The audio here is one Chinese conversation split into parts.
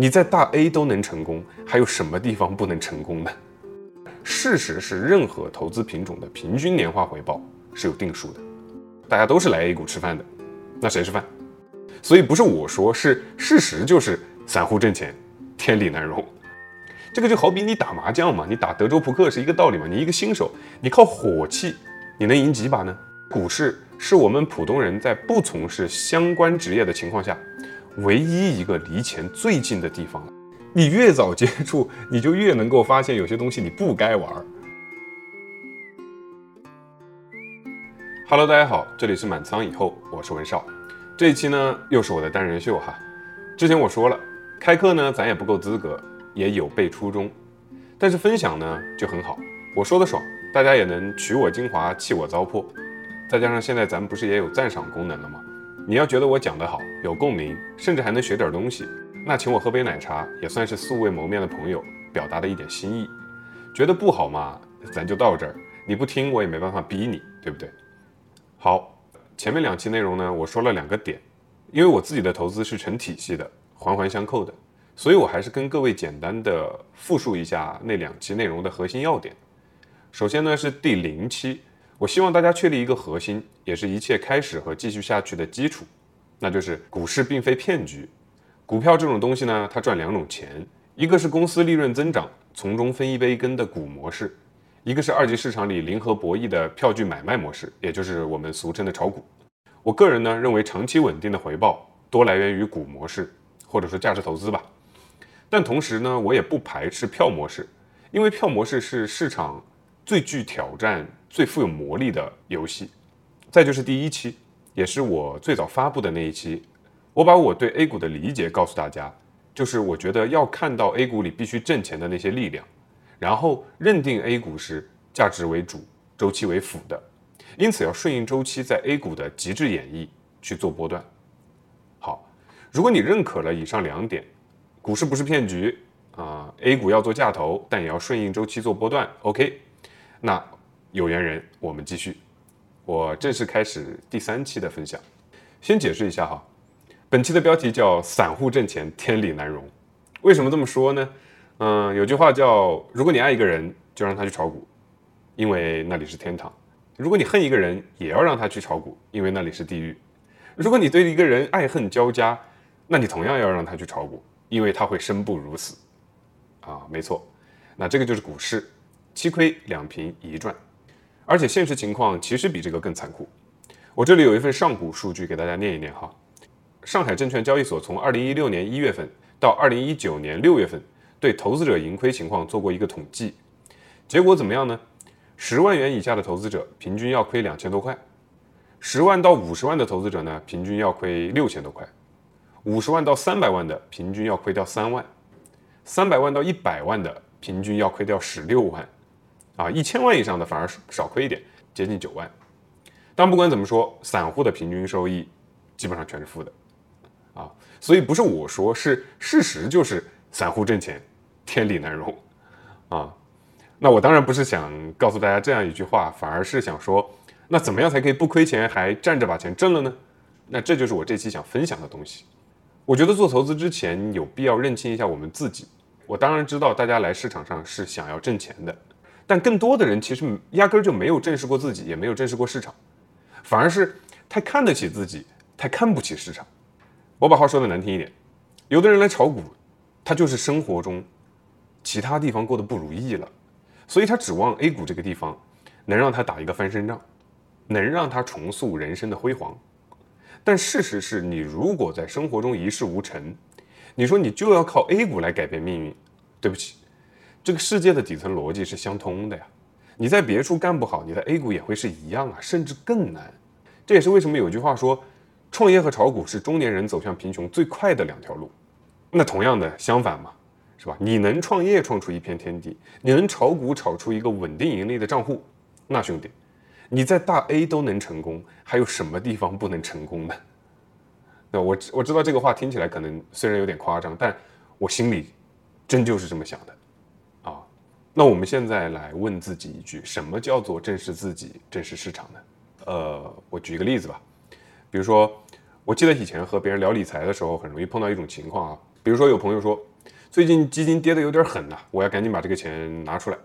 你在大 A 都能成功，还有什么地方不能成功呢？事实是，任何投资品种的平均年化回报是有定数的。大家都是来 A 股吃饭的，那谁吃饭？所以不是我说，是事实，就是散户挣钱天理难容。这个就好比你打麻将嘛，你打德州扑克是一个道理嘛。你一个新手，你靠火气，你能赢几把呢？股市是我们普通人在不从事相关职业的情况下，唯一一个离钱最近的地方了。你越早接触，你就越能够发现有些东西你不该玩。Hello，大家好，这里是满仓以后，我是文少。这一期呢，又是我的单人秀哈。之前我说了，开课呢，咱也不够资格，也有悖初衷，但是分享呢就很好，我说的爽，大家也能取我精华，弃我糟粕。再加上现在咱们不是也有赞赏功能了吗？你要觉得我讲得好，有共鸣，甚至还能学点东西，那请我喝杯奶茶也算是素未谋面的朋友表达的一点心意。觉得不好嘛，咱就到这儿，你不听我也没办法逼你，对不对？好，前面两期内容呢，我说了两个点，因为我自己的投资是成体系的，环环相扣的，所以我还是跟各位简单的复述一下那两期内容的核心要点。首先呢是第零期。我希望大家确立一个核心，也是一切开始和继续下去的基础，那就是股市并非骗局。股票这种东西呢，它赚两种钱，一个是公司利润增长，从中分一杯羹的股模式，一个是二级市场里零和博弈的票据买卖模式，也就是我们俗称的炒股。我个人呢认为，长期稳定的回报多来源于股模式，或者说价值投资吧。但同时呢，我也不排斥票模式，因为票模式是市场最具挑战。最富有魔力的游戏，再就是第一期，也是我最早发布的那一期，我把我对 A 股的理解告诉大家，就是我觉得要看到 A 股里必须挣钱的那些力量，然后认定 A 股是价值为主、周期为辅的，因此要顺应周期，在 A 股的极致演绎去做波段。好，如果你认可了以上两点，股市不是骗局啊，A 股要做价投，但也要顺应周期做波段，OK，那。有缘人，我们继续。我正式开始第三期的分享。先解释一下哈，本期的标题叫“散户挣钱天理难容”。为什么这么说呢？嗯，有句话叫“如果你爱一个人，就让他去炒股，因为那里是天堂；如果你恨一个人，也要让他去炒股，因为那里是地狱；如果你对一个人爱恨交加，那你同样要让他去炒股，因为他会生不如死。”啊，没错，那这个就是股市，七亏两平一赚。而且现实情况其实比这个更残酷。我这里有一份上股数据给大家念一念哈。上海证券交易所从二零一六年一月份到二零一九年六月份，对投资者盈亏情况做过一个统计，结果怎么样呢？十万元以下的投资者平均要亏两千多块，十万到五十万的投资者呢，平均要亏六千多块，五十万到三百万的平均要亏掉三万，三百万到一百万的平均要亏掉十六万。啊，一千万以上的反而少亏一点，接近九万。但不管怎么说，散户的平均收益基本上全是负的，啊，所以不是我说，是事实，就是散户挣钱天理难容，啊，那我当然不是想告诉大家这样一句话，反而是想说，那怎么样才可以不亏钱还站着把钱挣了呢？那这就是我这期想分享的东西。我觉得做投资之前有必要认清一下我们自己。我当然知道大家来市场上是想要挣钱的。但更多的人其实压根儿就没有正视过自己，也没有正视过市场，反而是太看得起自己，太看不起市场。我把话说的难听一点，有的人来炒股，他就是生活中其他地方过得不如意了，所以他指望 A 股这个地方能让他打一个翻身仗，能让他重塑人生的辉煌。但事实是你如果在生活中一事无成，你说你就要靠 A 股来改变命运，对不起。这个世界的底层逻辑是相通的呀，你在别处干不好，你在 A 股也会是一样啊，甚至更难。这也是为什么有句话说，创业和炒股是中年人走向贫穷最快的两条路。那同样的相反嘛，是吧？你能创业创出一片天地，你能炒股炒出一个稳定盈利的账户，那兄弟，你在大 A 都能成功，还有什么地方不能成功呢？那我我知道这个话听起来可能虽然有点夸张，但我心里真就是这么想的。那我们现在来问自己一句：什么叫做正视自己、正视市场呢？呃，我举一个例子吧，比如说，我记得以前和别人聊理财的时候，很容易碰到一种情况啊，比如说有朋友说，最近基金跌得有点狠呐，我要赶紧把这个钱拿出来。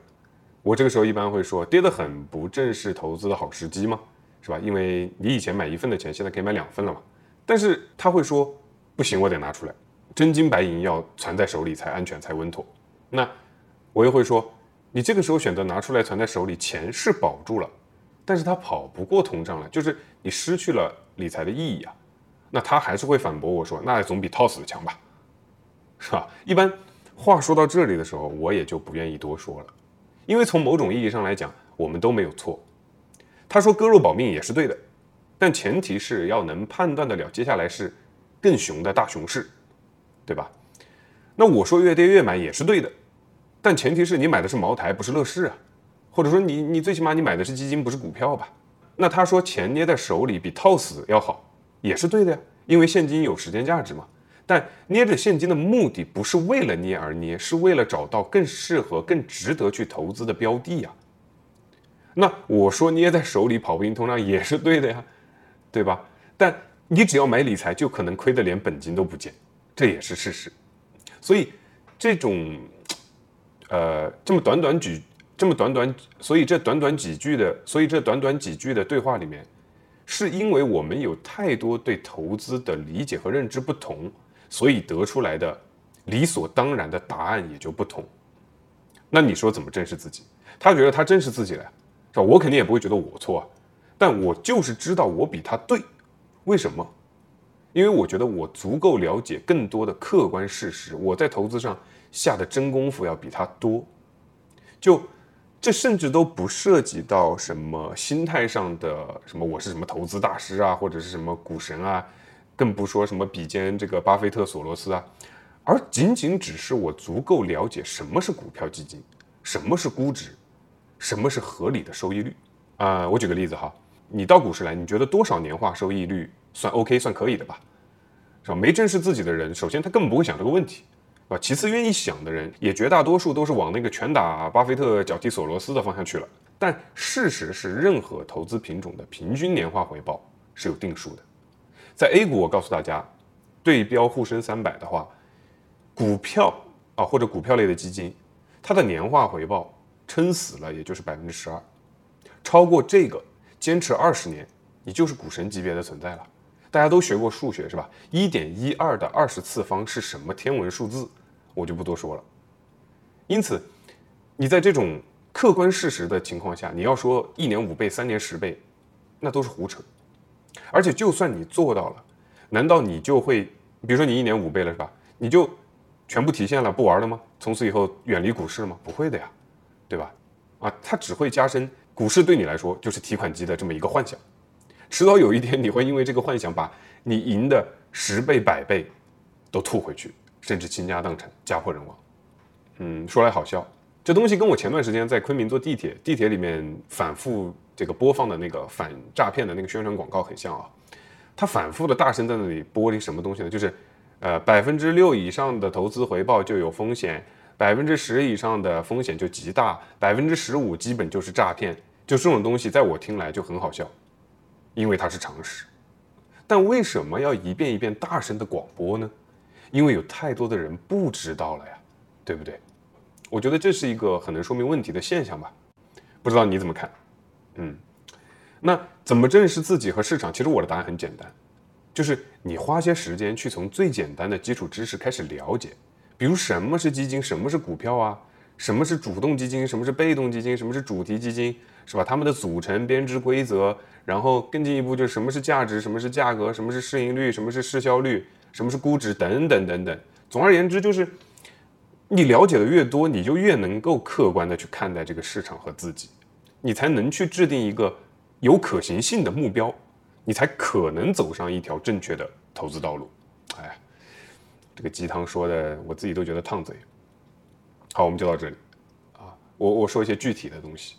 我这个时候一般会说，跌得很不正是投资的好时机吗？是吧？因为你以前买一份的钱，现在可以买两份了嘛。但是他会说，不行，我得拿出来，真金白银要攒在手里才安全才稳妥。那我又会说，你这个时候选择拿出来存在手里，钱是保住了，但是它跑不过通胀了，就是你失去了理财的意义啊。那他还是会反驳我说，那总比套死的强吧，是吧？一般话说到这里的时候，我也就不愿意多说了。因为从某种意义上来讲，我们都没有错。他说割肉保命也是对的，但前提是要能判断得了接下来是更熊的大熊市，对吧？那我说越跌越买也是对的，但前提是你买的是茅台，不是乐视啊，或者说你你最起码你买的是基金，不是股票吧？那他说钱捏在手里比套死要好，也是对的呀，因为现金有时间价值嘛。但捏着现金的目的不是为了捏而捏，是为了找到更适合、更值得去投资的标的呀。那我说捏在手里跑不赢通胀也是对的呀，对吧？但你只要买理财，就可能亏得连本金都不见，这也是事实。所以这种，呃，这么短短几，这么短短，所以这短短几句的，所以这短短几句的对话里面，是因为我们有太多对投资的理解和认知不同。所以得出来的理所当然的答案也就不同。那你说怎么正视自己？他觉得他正视自己了，是吧？我肯定也不会觉得我错啊。但我就是知道我比他对，为什么？因为我觉得我足够了解更多的客观事实，我在投资上下的真功夫要比他多。就这甚至都不涉及到什么心态上的什么，我是什么投资大师啊，或者是什么股神啊。更不说什么比肩这个巴菲特、索罗斯啊，而仅仅只是我足够了解什么是股票基金，什么是估值，什么是合理的收益率啊。我举个例子哈，你到股市来，你觉得多少年化收益率算 OK 算可以的吧？是吧？没正视自己的人，首先他根本不会想这个问题，啊，其次愿意想的人，也绝大多数都是往那个拳打巴菲特、脚踢索罗斯的方向去了。但事实是，任何投资品种的平均年化回报是有定数的。在 A 股，我告诉大家，对标沪深三百的话，股票啊或者股票类的基金，它的年化回报撑死了也就是百分之十二，超过这个坚持二十年，你就是股神级别的存在了。大家都学过数学是吧？一点一二的二十次方是什么天文数字？我就不多说了。因此，你在这种客观事实的情况下，你要说一年五倍、三年十倍，那都是胡扯。而且，就算你做到了，难道你就会，比如说你一年五倍了，是吧？你就全部提现了，不玩了吗？从此以后远离股市了吗？不会的呀，对吧？啊，它只会加深股市对你来说就是提款机的这么一个幻想，迟早有一天你会因为这个幻想把你赢的十倍、百倍都吐回去，甚至倾家荡产、家破人亡。嗯，说来好笑，这东西跟我前段时间在昆明坐地铁，地铁里面反复。这个播放的那个反诈骗的那个宣传广告很像啊，他反复的大声在那里播一什么东西呢？就是，呃，百分之六以上的投资回报就有风险，百分之十以上的风险就极大，百分之十五基本就是诈骗。就这种东西，在我听来就很好笑，因为它是常识。但为什么要一遍一遍大声的广播呢？因为有太多的人不知道了呀，对不对？我觉得这是一个很能说明问题的现象吧。不知道你怎么看？嗯，那怎么正视自己和市场？其实我的答案很简单，就是你花些时间去从最简单的基础知识开始了解，比如什么是基金，什么是股票啊，什么是主动基金，什么是被动基金，什么是主题基金，是吧？它们的组成、编制规则，然后更进一步就是什么是价值，什么是价格，什么是市盈率，什么是市销率，什么是估值，等等等等。总而言之，就是你了解的越多，你就越能够客观的去看待这个市场和自己。你才能去制定一个有可行性的目标，你才可能走上一条正确的投资道路。哎，这个鸡汤说的，我自己都觉得烫嘴。好，我们就到这里啊。我我说一些具体的东西，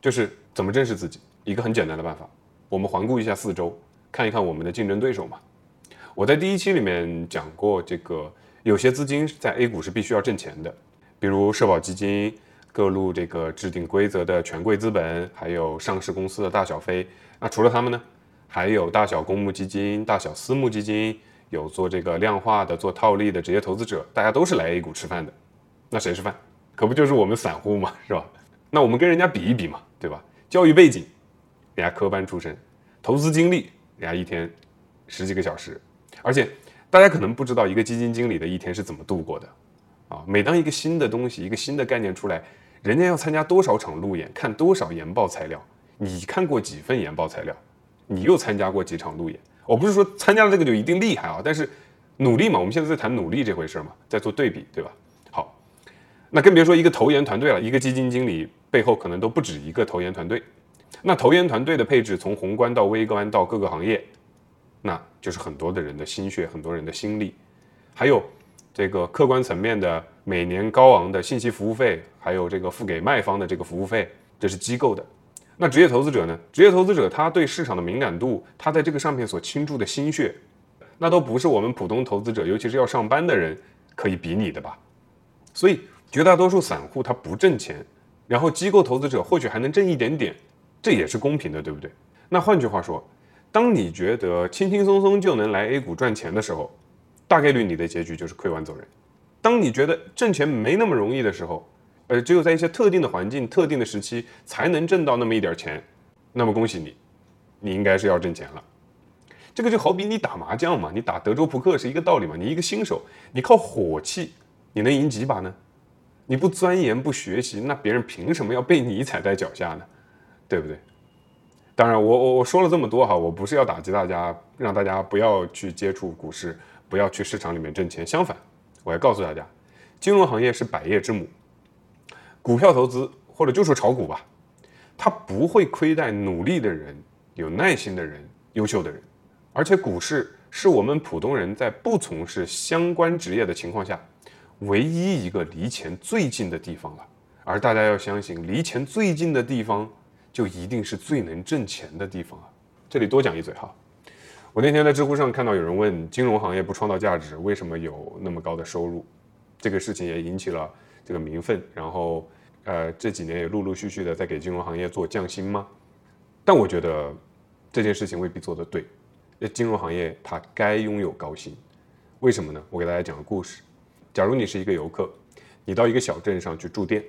就是怎么正视自己。一个很简单的办法，我们环顾一下四周，看一看我们的竞争对手嘛。我在第一期里面讲过，这个有些资金在 A 股是必须要挣钱的，比如社保基金。各路这个制定规则的权贵资本，还有上市公司的大小非，那除了他们呢，还有大小公募基金、大小私募基金，有做这个量化的、做套利的职业投资者，大家都是来 A 股吃饭的。那谁吃饭？可不就是我们散户嘛，是吧？那我们跟人家比一比嘛，对吧？教育背景，人家科班出身；投资经历，人家一天十几个小时。而且大家可能不知道，一个基金经理的一天是怎么度过的啊？每当一个新的东西、一个新的概念出来，人家要参加多少场路演，看多少研报材料？你看过几份研报材料？你又参加过几场路演？我不是说参加了这个就一定厉害啊，但是努力嘛，我们现在在谈努力这回事嘛，在做对比，对吧？好，那更别说一个投研团队了，一个基金经理背后可能都不止一个投研团队。那投研团队的配置，从宏观到微观到各个行业，那就是很多的人的心血，很多人的心力，还有这个客观层面的每年高昂的信息服务费，还有这个付给卖方的这个服务费，这是机构的。那职业投资者呢？职业投资者他对市场的敏感度，他在这个上面所倾注的心血，那都不是我们普通投资者，尤其是要上班的人可以比拟的吧？所以绝大多数散户他不挣钱，然后机构投资者或许还能挣一点点，这也是公平的，对不对？那换句话说，当你觉得轻轻松松就能来 A 股赚钱的时候，大概率你的结局就是亏完走人；当你觉得挣钱没那么容易的时候，呃，只有在一些特定的环境、特定的时期才能挣到那么一点钱，那么恭喜你，你应该是要挣钱了。这个就好比你打麻将嘛，你打德州扑克是一个道理嘛。你一个新手，你靠火气，你能赢几把呢？你不钻研不学习，那别人凭什么要被你踩在脚下呢？对不对？当然，我我我说了这么多哈，我不是要打击大家，让大家不要去接触股市，不要去市场里面挣钱。相反，我要告诉大家，金融行业是百业之母。股票投资或者就说炒股吧，它不会亏待努力的人、有耐心的人、优秀的人，而且股市是我们普通人在不从事相关职业的情况下，唯一一个离钱最近的地方了。而大家要相信，离钱最近的地方，就一定是最能挣钱的地方啊！这里多讲一嘴哈，我那天在知乎上看到有人问：金融行业不创造价值，为什么有那么高的收入？这个事情也引起了。这个民愤，然后，呃，这几年也陆陆续续的在给金融行业做降薪吗？但我觉得这件事情未必做得对。那金融行业它该拥有高薪，为什么呢？我给大家讲个故事。假如你是一个游客，你到一个小镇上去住店，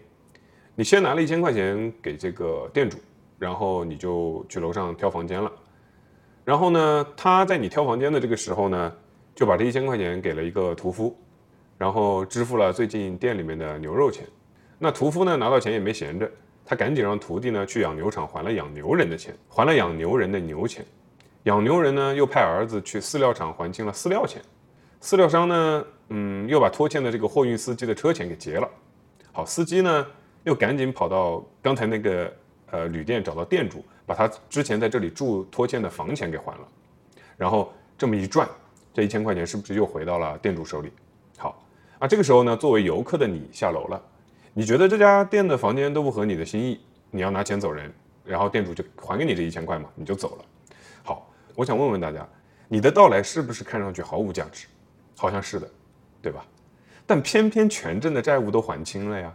你先拿了一千块钱给这个店主，然后你就去楼上挑房间了。然后呢，他在你挑房间的这个时候呢，就把这一千块钱给了一个屠夫。然后支付了最近店里面的牛肉钱，那屠夫呢拿到钱也没闲着，他赶紧让徒弟呢去养牛场还了养牛人的钱，还了养牛人的牛钱，养牛人呢又派儿子去饲料厂还清了饲料钱，饲料商呢，嗯，又把拖欠的这个货运司机的车钱给结了，好，司机呢又赶紧跑到刚才那个呃旅店找到店主，把他之前在这里住拖欠的房钱给还了，然后这么一转，这一千块钱是不是又回到了店主手里？好啊，这个时候呢，作为游客的你下楼了，你觉得这家店的房间都不合你的心意，你要拿钱走人，然后店主就还给你这一千块嘛，你就走了。好，我想问问大家，你的到来是不是看上去毫无价值？好像是的，对吧？但偏偏全镇的债务都还清了呀，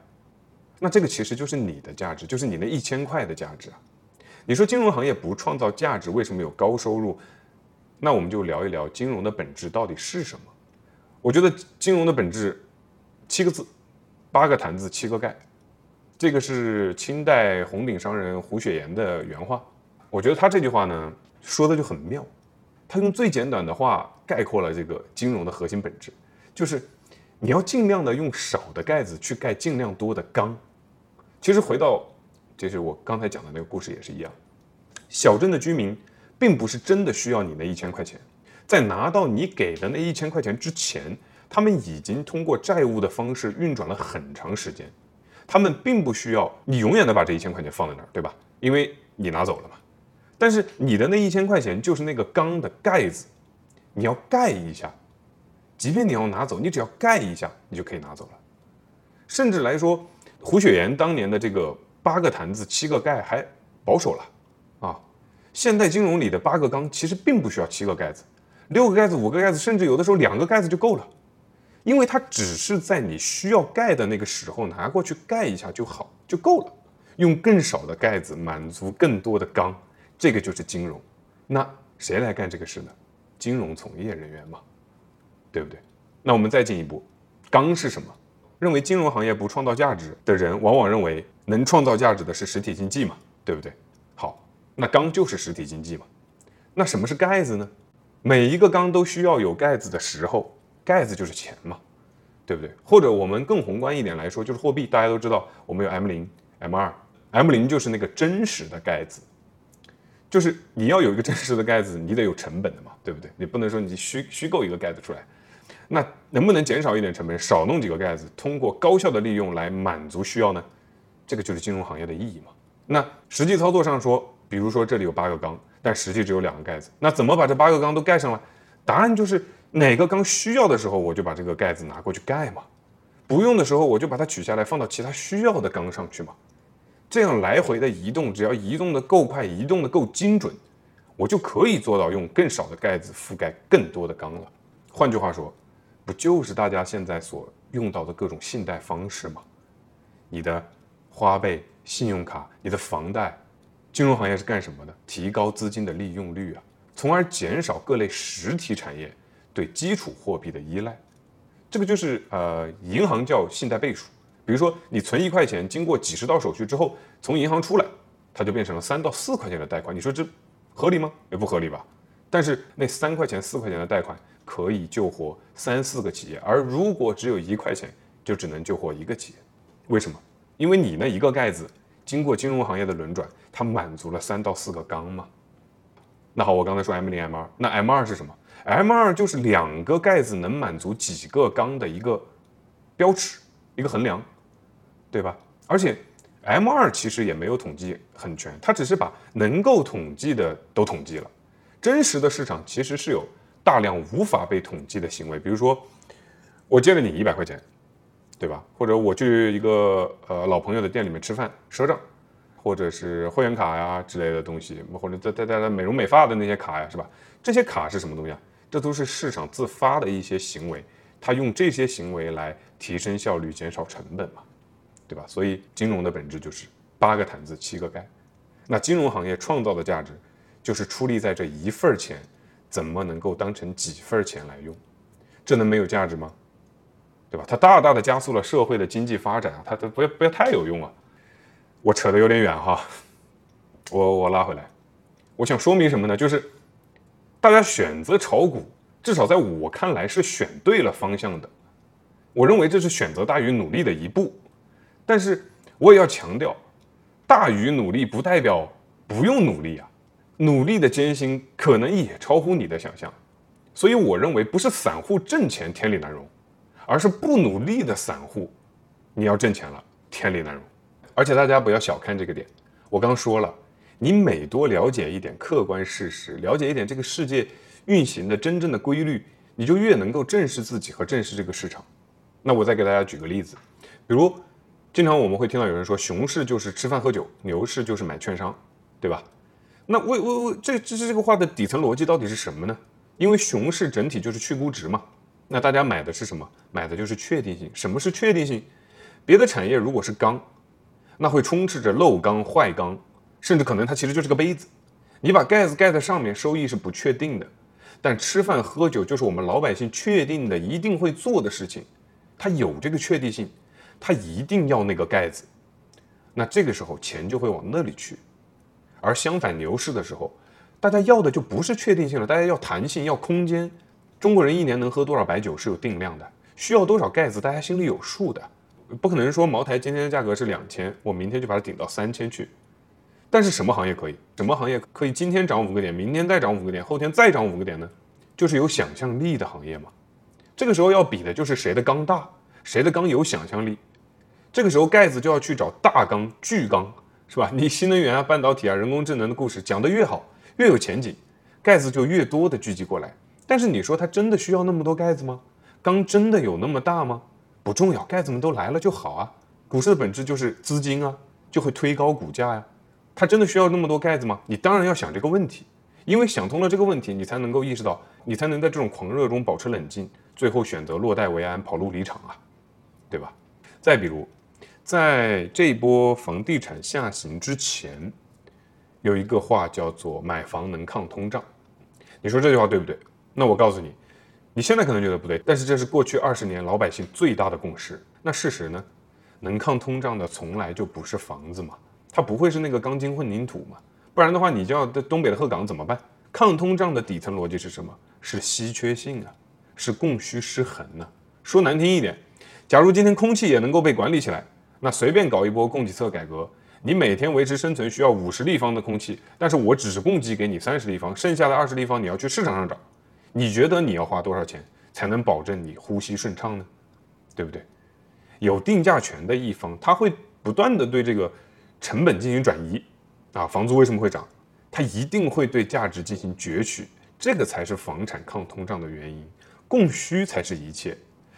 那这个其实就是你的价值，就是你那一千块的价值啊。你说金融行业不创造价值，为什么有高收入？那我们就聊一聊金融的本质到底是什么。我觉得金融的本质，七个字，八个坛子七个盖，这个是清代红顶商人胡雪岩的原话。我觉得他这句话呢说的就很妙，他用最简短的话概括了这个金融的核心本质，就是你要尽量的用少的盖子去盖尽量多的缸。其实回到，就是我刚才讲的那个故事也是一样，小镇的居民并不是真的需要你那一千块钱。在拿到你给的那一千块钱之前，他们已经通过债务的方式运转了很长时间，他们并不需要你永远的把这一千块钱放在那儿，对吧？因为你拿走了嘛。但是你的那一千块钱就是那个缸的盖子，你要盖一下，即便你要拿走，你只要盖一下，你就可以拿走了。甚至来说，胡雪岩当年的这个八个坛子七个盖还保守了啊。现代金融里的八个缸其实并不需要七个盖子。六个盖子、五个盖子，甚至有的时候两个盖子就够了，因为它只是在你需要盖的那个时候拿过去盖一下就好，就够了。用更少的盖子满足更多的缸，这个就是金融。那谁来干这个事呢？金融从业人员嘛。对不对？那我们再进一步，刚是什么？认为金融行业不创造价值的人，往往认为能创造价值的是实体经济嘛，对不对？好，那钢就是实体经济嘛。那什么是盖子呢？每一个钢都需要有盖子的时候，盖子就是钱嘛，对不对？或者我们更宏观一点来说，就是货币。大家都知道，我们有 M 零、M 二，M 零就是那个真实的盖子，就是你要有一个真实的盖子，你得有成本的嘛，对不对？你不能说你虚虚构一个盖子出来。那能不能减少一点成本，少弄几个盖子，通过高效的利用来满足需要呢？这个就是金融行业的意义嘛。那实际操作上说，比如说这里有八个缸，但实际只有两个盖子，那怎么把这八个缸都盖上了？答案就是哪个缸需要的时候，我就把这个盖子拿过去盖嘛；不用的时候，我就把它取下来放到其他需要的缸上去嘛。这样来回的移动，只要移动的够快，移动的够精准，我就可以做到用更少的盖子覆盖更多的缸了。换句话说。不就是大家现在所用到的各种信贷方式吗？你的花呗、信用卡、你的房贷，金融行业是干什么的？提高资金的利用率啊，从而减少各类实体产业对基础货币的依赖。这个就是呃，银行叫信贷倍数。比如说，你存一块钱，经过几十道手续之后，从银行出来，它就变成了三到四块钱的贷款。你说这合理吗？也不合理吧。但是那三块钱、四块钱的贷款。可以救活三四个企业，而如果只有一块钱，就只能救活一个企业。为什么？因为你那一个盖子，经过金融行业的轮转，它满足了三到四个缸嘛。那好，我刚才说 M 零 M 二，那 M 二是什么？M 二就是两个盖子能满足几个缸的一个标尺，一个衡量，对吧？而且 M 二其实也没有统计很全，它只是把能够统计的都统计了，真实的市场其实是有。大量无法被统计的行为，比如说，我借了你一百块钱，对吧？或者我去一个呃老朋友的店里面吃饭赊账，或者是会员卡呀之类的东西，或者在在在美容美发的那些卡呀，是吧？这些卡是什么东西啊？这都是市场自发的一些行为，他用这些行为来提升效率、减少成本嘛，对吧？所以金融的本质就是八个毯子七个盖，那金融行业创造的价值就是出力在这一份钱。怎么能够当成几份钱来用？这能没有价值吗？对吧？它大大的加速了社会的经济发展啊！它它不要不要太有用啊！我扯得有点远哈，我我拉回来，我想说明什么呢？就是大家选择炒股，至少在我看来是选对了方向的。我认为这是选择大于努力的一步，但是我也要强调，大于努力不代表不用努力啊。努力的艰辛可能也超乎你的想象，所以我认为不是散户挣钱天理难容，而是不努力的散户，你要挣钱了天理难容。而且大家不要小看这个点，我刚说了，你每多了解一点客观事实，了解一点这个世界运行的真正的规律，你就越能够正视自己和正视这个市场。那我再给大家举个例子，比如经常我们会听到有人说，熊市就是吃饭喝酒，牛市就是买券商，对吧？那为为为这这这个话的底层逻辑到底是什么呢？因为熊市整体就是去估值嘛。那大家买的是什么？买的就是确定性。什么是确定性？别的产业如果是钢，那会充斥着漏钢、坏钢，甚至可能它其实就是个杯子。你把盖子盖在上面，收益是不确定的。但吃饭喝酒就是我们老百姓确定的一定会做的事情，它有这个确定性，它一定要那个盖子。那这个时候钱就会往那里去。而相反，牛市的时候，大家要的就不是确定性了，大家要弹性，要空间。中国人一年能喝多少白酒是有定量的，需要多少盖子，大家心里有数的。不可能说茅台今天的价格是两千，我明天就把它顶到三千去。但是什么行业可以？什么行业可以今天涨五个点，明天再涨五个点，后天再涨五个点呢？就是有想象力的行业嘛。这个时候要比的就是谁的缸大，谁的缸有想象力。这个时候盖子就要去找大缸、巨缸。是吧？你新能源啊、半导体啊、人工智能的故事讲得越好，越有前景，盖子就越多的聚集过来。但是你说它真的需要那么多盖子吗？缸真的有那么大吗？不重要，盖子们都来了就好啊。股市的本质就是资金啊，就会推高股价呀。它真的需要那么多盖子吗？你当然要想这个问题，因为想通了这个问题，你才能够意识到，你才能在这种狂热中保持冷静，最后选择落袋为安，跑路离场啊，对吧？再比如。在这波房地产下行之前，有一个话叫做“买房能抗通胀”。你说这句话对不对？那我告诉你，你现在可能觉得不对，但是这是过去二十年老百姓最大的共识。那事实呢？能抗通胀的从来就不是房子嘛，它不会是那个钢筋混凝土嘛？不然的话，你就要东北的鹤岗怎么办？抗通胀的底层逻辑是什么？是稀缺性啊，是供需失衡呢。说难听一点，假如今天空气也能够被管理起来，那随便搞一波供给侧改革，你每天维持生存需要五十立方的空气，但是我只是供给给你三十立方，剩下的二十立方你要去市场上找，你觉得你要花多少钱才能保证你呼吸顺畅呢？对不对？有定价权的一方，他会不断的对这个成本进行转移。啊，房租为什么会涨？它一定会对价值进行攫取，这个才是房产抗通胀的原因。供需才是一切，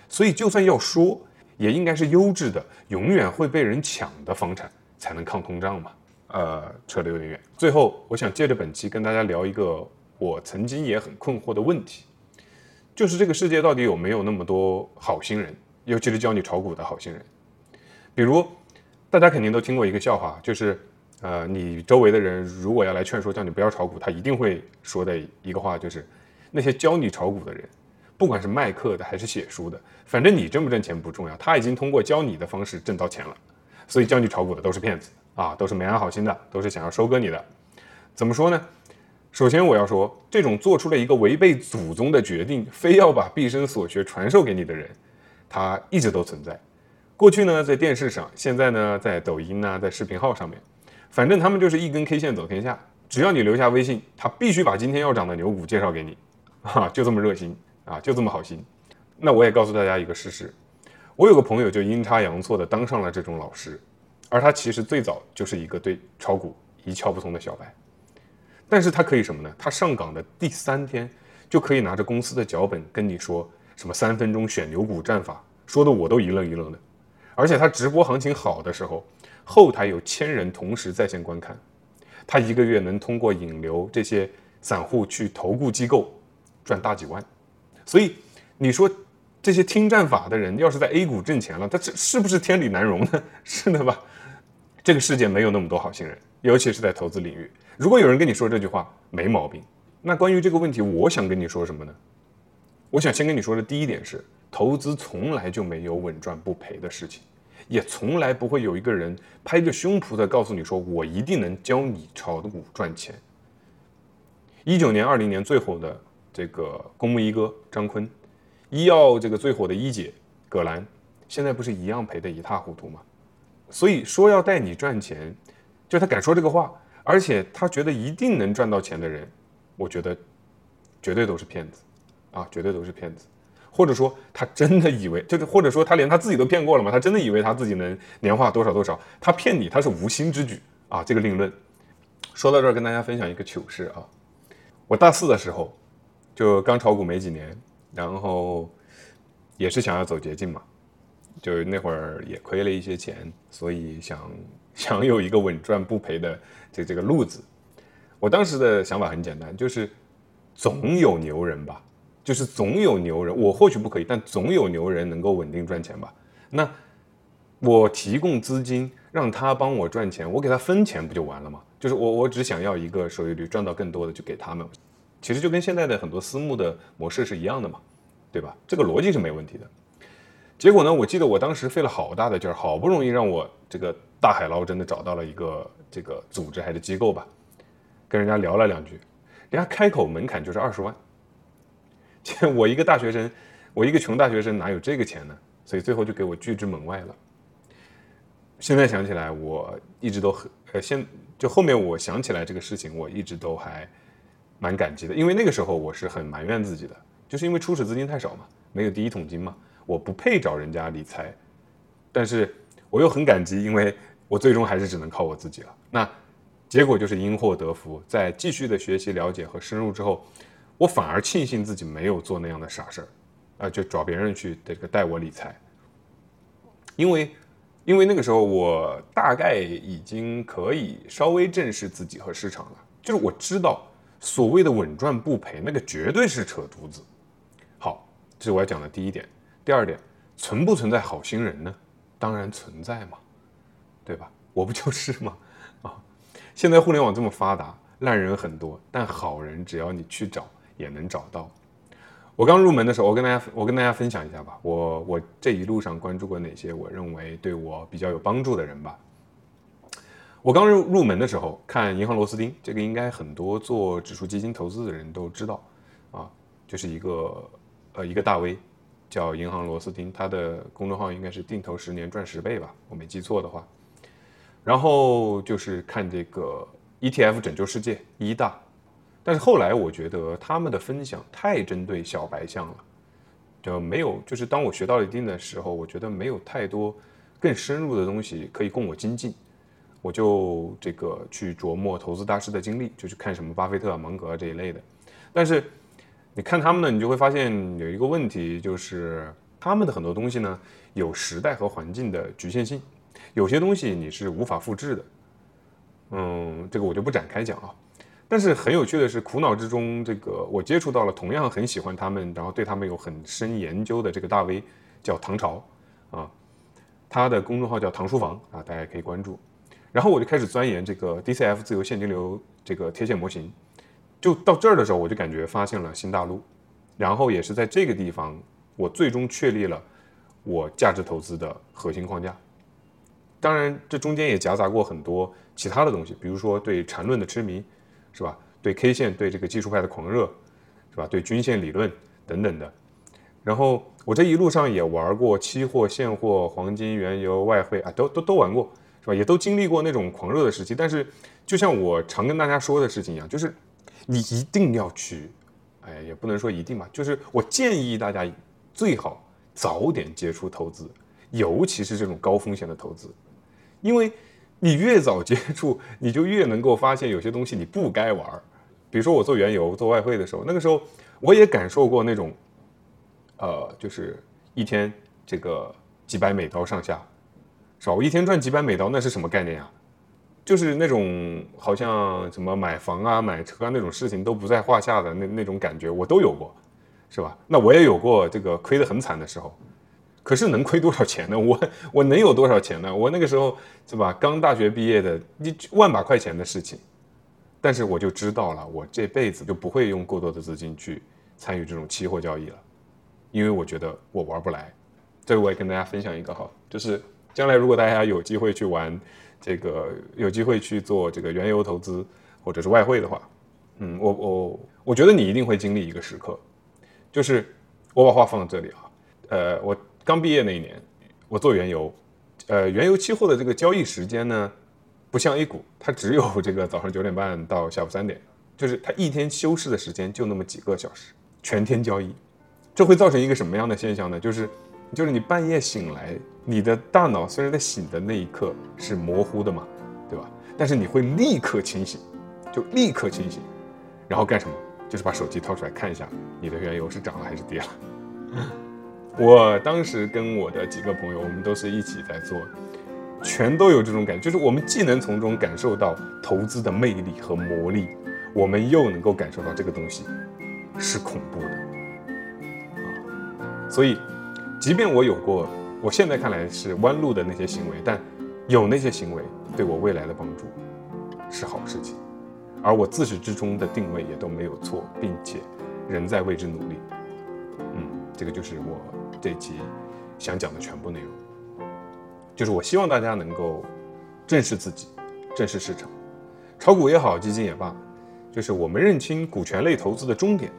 所以就算要说，也应该是优质的、永远会被人抢的房产才能抗通胀嘛。呃，扯得有点远。最后，我想借着本期跟大家聊一个我曾经也很困惑的问题，就是这个世界到底有没有那么多好心人，尤其是教你炒股的好心人？比如，大家肯定都听过一个笑话，就是。呃，你周围的人如果要来劝说，叫你不要炒股，他一定会说的一个话就是：那些教你炒股的人，不管是卖课的还是写书的，反正你挣不挣钱不重要，他已经通过教你的方式挣到钱了。所以教你炒股的都是骗子啊，都是没安好心的，都是想要收割你的。怎么说呢？首先我要说，这种做出了一个违背祖宗的决定，非要把毕生所学传授给你的人，他一直都存在。过去呢，在电视上；现在呢，在抖音呢，在视频号上面。反正他们就是一根 K 线走天下，只要你留下微信，他必须把今天要涨的牛股介绍给你，啊，就这么热心啊，就这么好心。那我也告诉大家一个事实，我有个朋友就阴差阳错的当上了这种老师，而他其实最早就是一个对炒股一窍不通的小白，但是他可以什么呢？他上岗的第三天就可以拿着公司的脚本跟你说什么三分钟选牛股战法，说的我都一愣一愣的，而且他直播行情好的时候。后台有千人同时在线观看，他一个月能通过引流这些散户去投顾机构赚大几万，所以你说这些听战法的人要是在 A 股挣钱了，他这是不是天理难容呢？是的吧？这个世界没有那么多好心人，尤其是在投资领域。如果有人跟你说这句话没毛病，那关于这个问题，我想跟你说什么呢？我想先跟你说的第一点是，投资从来就没有稳赚不赔的事情。也从来不会有一个人拍着胸脯的告诉你说：“我一定能教你炒股赚钱。”一九年、二零年最火的这个公募一哥张坤，医药这个最火的一姐葛兰，现在不是一样赔得一塌糊涂吗？所以说要带你赚钱，就他敢说这个话，而且他觉得一定能赚到钱的人，我觉得绝对都是骗子啊，绝对都是骗子。或者说他真的以为，就是或者说他连他自己都骗过了吗？他真的以为他自己能年化多少多少？他骗你，他是无心之举啊！这个另论。说到这儿，跟大家分享一个糗事啊。我大四的时候，就刚炒股没几年，然后也是想要走捷径嘛，就那会儿也亏了一些钱，所以想想有一个稳赚不赔的这这个路子。我当时的想法很简单，就是总有牛人吧。就是总有牛人，我或许不可以，但总有牛人能够稳定赚钱吧？那我提供资金让他帮我赚钱，我给他分钱不就完了吗？就是我我只想要一个收益率，赚到更多的就给他们。其实就跟现在的很多私募的模式是一样的嘛，对吧？这个逻辑是没问题的。结果呢，我记得我当时费了好大的劲儿，好不容易让我这个大海捞针的找到了一个这个组织还是机构吧，跟人家聊了两句，人家开口门槛就是二十万。我一个大学生，我一个穷大学生哪有这个钱呢？所以最后就给我拒之门外了。现在想起来，我一直都很呃，现就后面我想起来这个事情，我一直都还蛮感激的，因为那个时候我是很埋怨自己的，就是因为初始资金太少嘛，没有第一桶金嘛，我不配找人家理财，但是我又很感激，因为我最终还是只能靠我自己了。那结果就是因祸得福，在继续的学习、了解和深入之后。我反而庆幸自己没有做那样的傻事儿，啊，就找别人去这个带我理财，因为，因为那个时候我大概已经可以稍微正视自己和市场了，就是我知道所谓的稳赚不赔，那个绝对是扯犊子。好，这是我要讲的第一点。第二点，存不存在好心人呢？当然存在嘛，对吧？我不就是吗？啊，现在互联网这么发达，烂人很多，但好人只要你去找。也能找到。我刚入门的时候，我跟大家我跟大家分享一下吧，我我这一路上关注过哪些我认为对我比较有帮助的人吧。我刚入入门的时候看银行螺丝钉，这个应该很多做指数基金投资的人都知道啊，就是一个呃一个大 V 叫银行螺丝钉，他的公众号应该是定投十年赚十倍吧，我没记错的话。然后就是看这个 ETF 拯救世界一大。但是后来我觉得他们的分享太针对小白象了，就没有就是当我学到了一定的时候，我觉得没有太多更深入的东西可以供我精进，我就这个去琢磨投资大师的经历，就去看什么巴菲特、芒格这一类的。但是你看他们呢，你就会发现有一个问题，就是他们的很多东西呢有时代和环境的局限性，有些东西你是无法复制的。嗯，这个我就不展开讲啊。但是很有趣的是，苦恼之中，这个我接触到了同样很喜欢他们，然后对他们有很深研究的这个大 V，叫唐朝，啊，他的公众号叫唐书房啊，大家可以关注。然后我就开始钻研这个 DCF 自由现金流这个贴现模型，就到这儿的时候，我就感觉发现了新大陆。然后也是在这个地方，我最终确立了我价值投资的核心框架。当然，这中间也夹杂过很多其他的东西，比如说对缠论的痴迷。是吧？对 K 线，对这个技术派的狂热，是吧？对均线理论等等的。然后我这一路上也玩过期货、现货、黄金、原油、外汇啊，都都都玩过，也都经历过那种狂热的时期。但是，就像我常跟大家说的事情一样，就是你一定要去，哎，也不能说一定吧，就是我建议大家最好早点接触投资，尤其是这种高风险的投资，因为。你越早接触，你就越能够发现有些东西你不该玩儿。比如说我做原油、做外汇的时候，那个时候我也感受过那种，呃，就是一天这个几百美刀上下，是吧？我一天赚几百美刀，那是什么概念啊？就是那种好像什么买房啊、买车啊那种事情都不在话下的那那种感觉，我都有过，是吧？那我也有过这个亏得很惨的时候。可是能亏多少钱呢？我我能有多少钱呢？我那个时候是吧，刚大学毕业的，一万把块钱的事情，但是我就知道了，我这辈子就不会用过多的资金去参与这种期货交易了，因为我觉得我玩不来。这个我也跟大家分享一个哈，就是将来如果大家有机会去玩这个，有机会去做这个原油投资或者是外汇的话，嗯，我我我觉得你一定会经历一个时刻，就是我把话放在这里啊，呃，我。刚毕业那一年，我做原油，呃，原油期货的这个交易时间呢，不像 A 股，它只有这个早上九点半到下午三点，就是它一天休市的时间就那么几个小时，全天交易，这会造成一个什么样的现象呢？就是，就是你半夜醒来，你的大脑虽然在醒的那一刻是模糊的嘛，对吧？但是你会立刻清醒，就立刻清醒，然后干什么？就是把手机掏出来看一下，你的原油是涨了还是跌了。我当时跟我的几个朋友，我们都是一起在做，全都有这种感觉，就是我们既能从中感受到投资的魅力和魔力，我们又能够感受到这个东西是恐怖的啊。所以，即便我有过，我现在看来是弯路的那些行为，但有那些行为对我未来的帮助是好事情，而我自始至终的定位也都没有错，并且仍在为之努力。嗯，这个就是我。这期想讲的全部内容，就是我希望大家能够正视自己，正视市场，炒股也好，基金也罢，就是我们认清股权类投资的终点，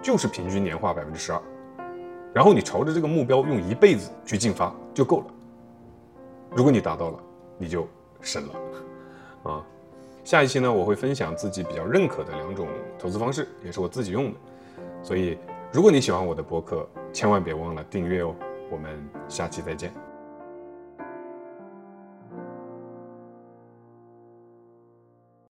就是平均年化百分之十二，然后你朝着这个目标用一辈子去进发就够了。如果你达到了，你就神了啊！下一期呢，我会分享自己比较认可的两种投资方式，也是我自己用的，所以如果你喜欢我的博客，千万别忘了订阅哦！我们下期再见。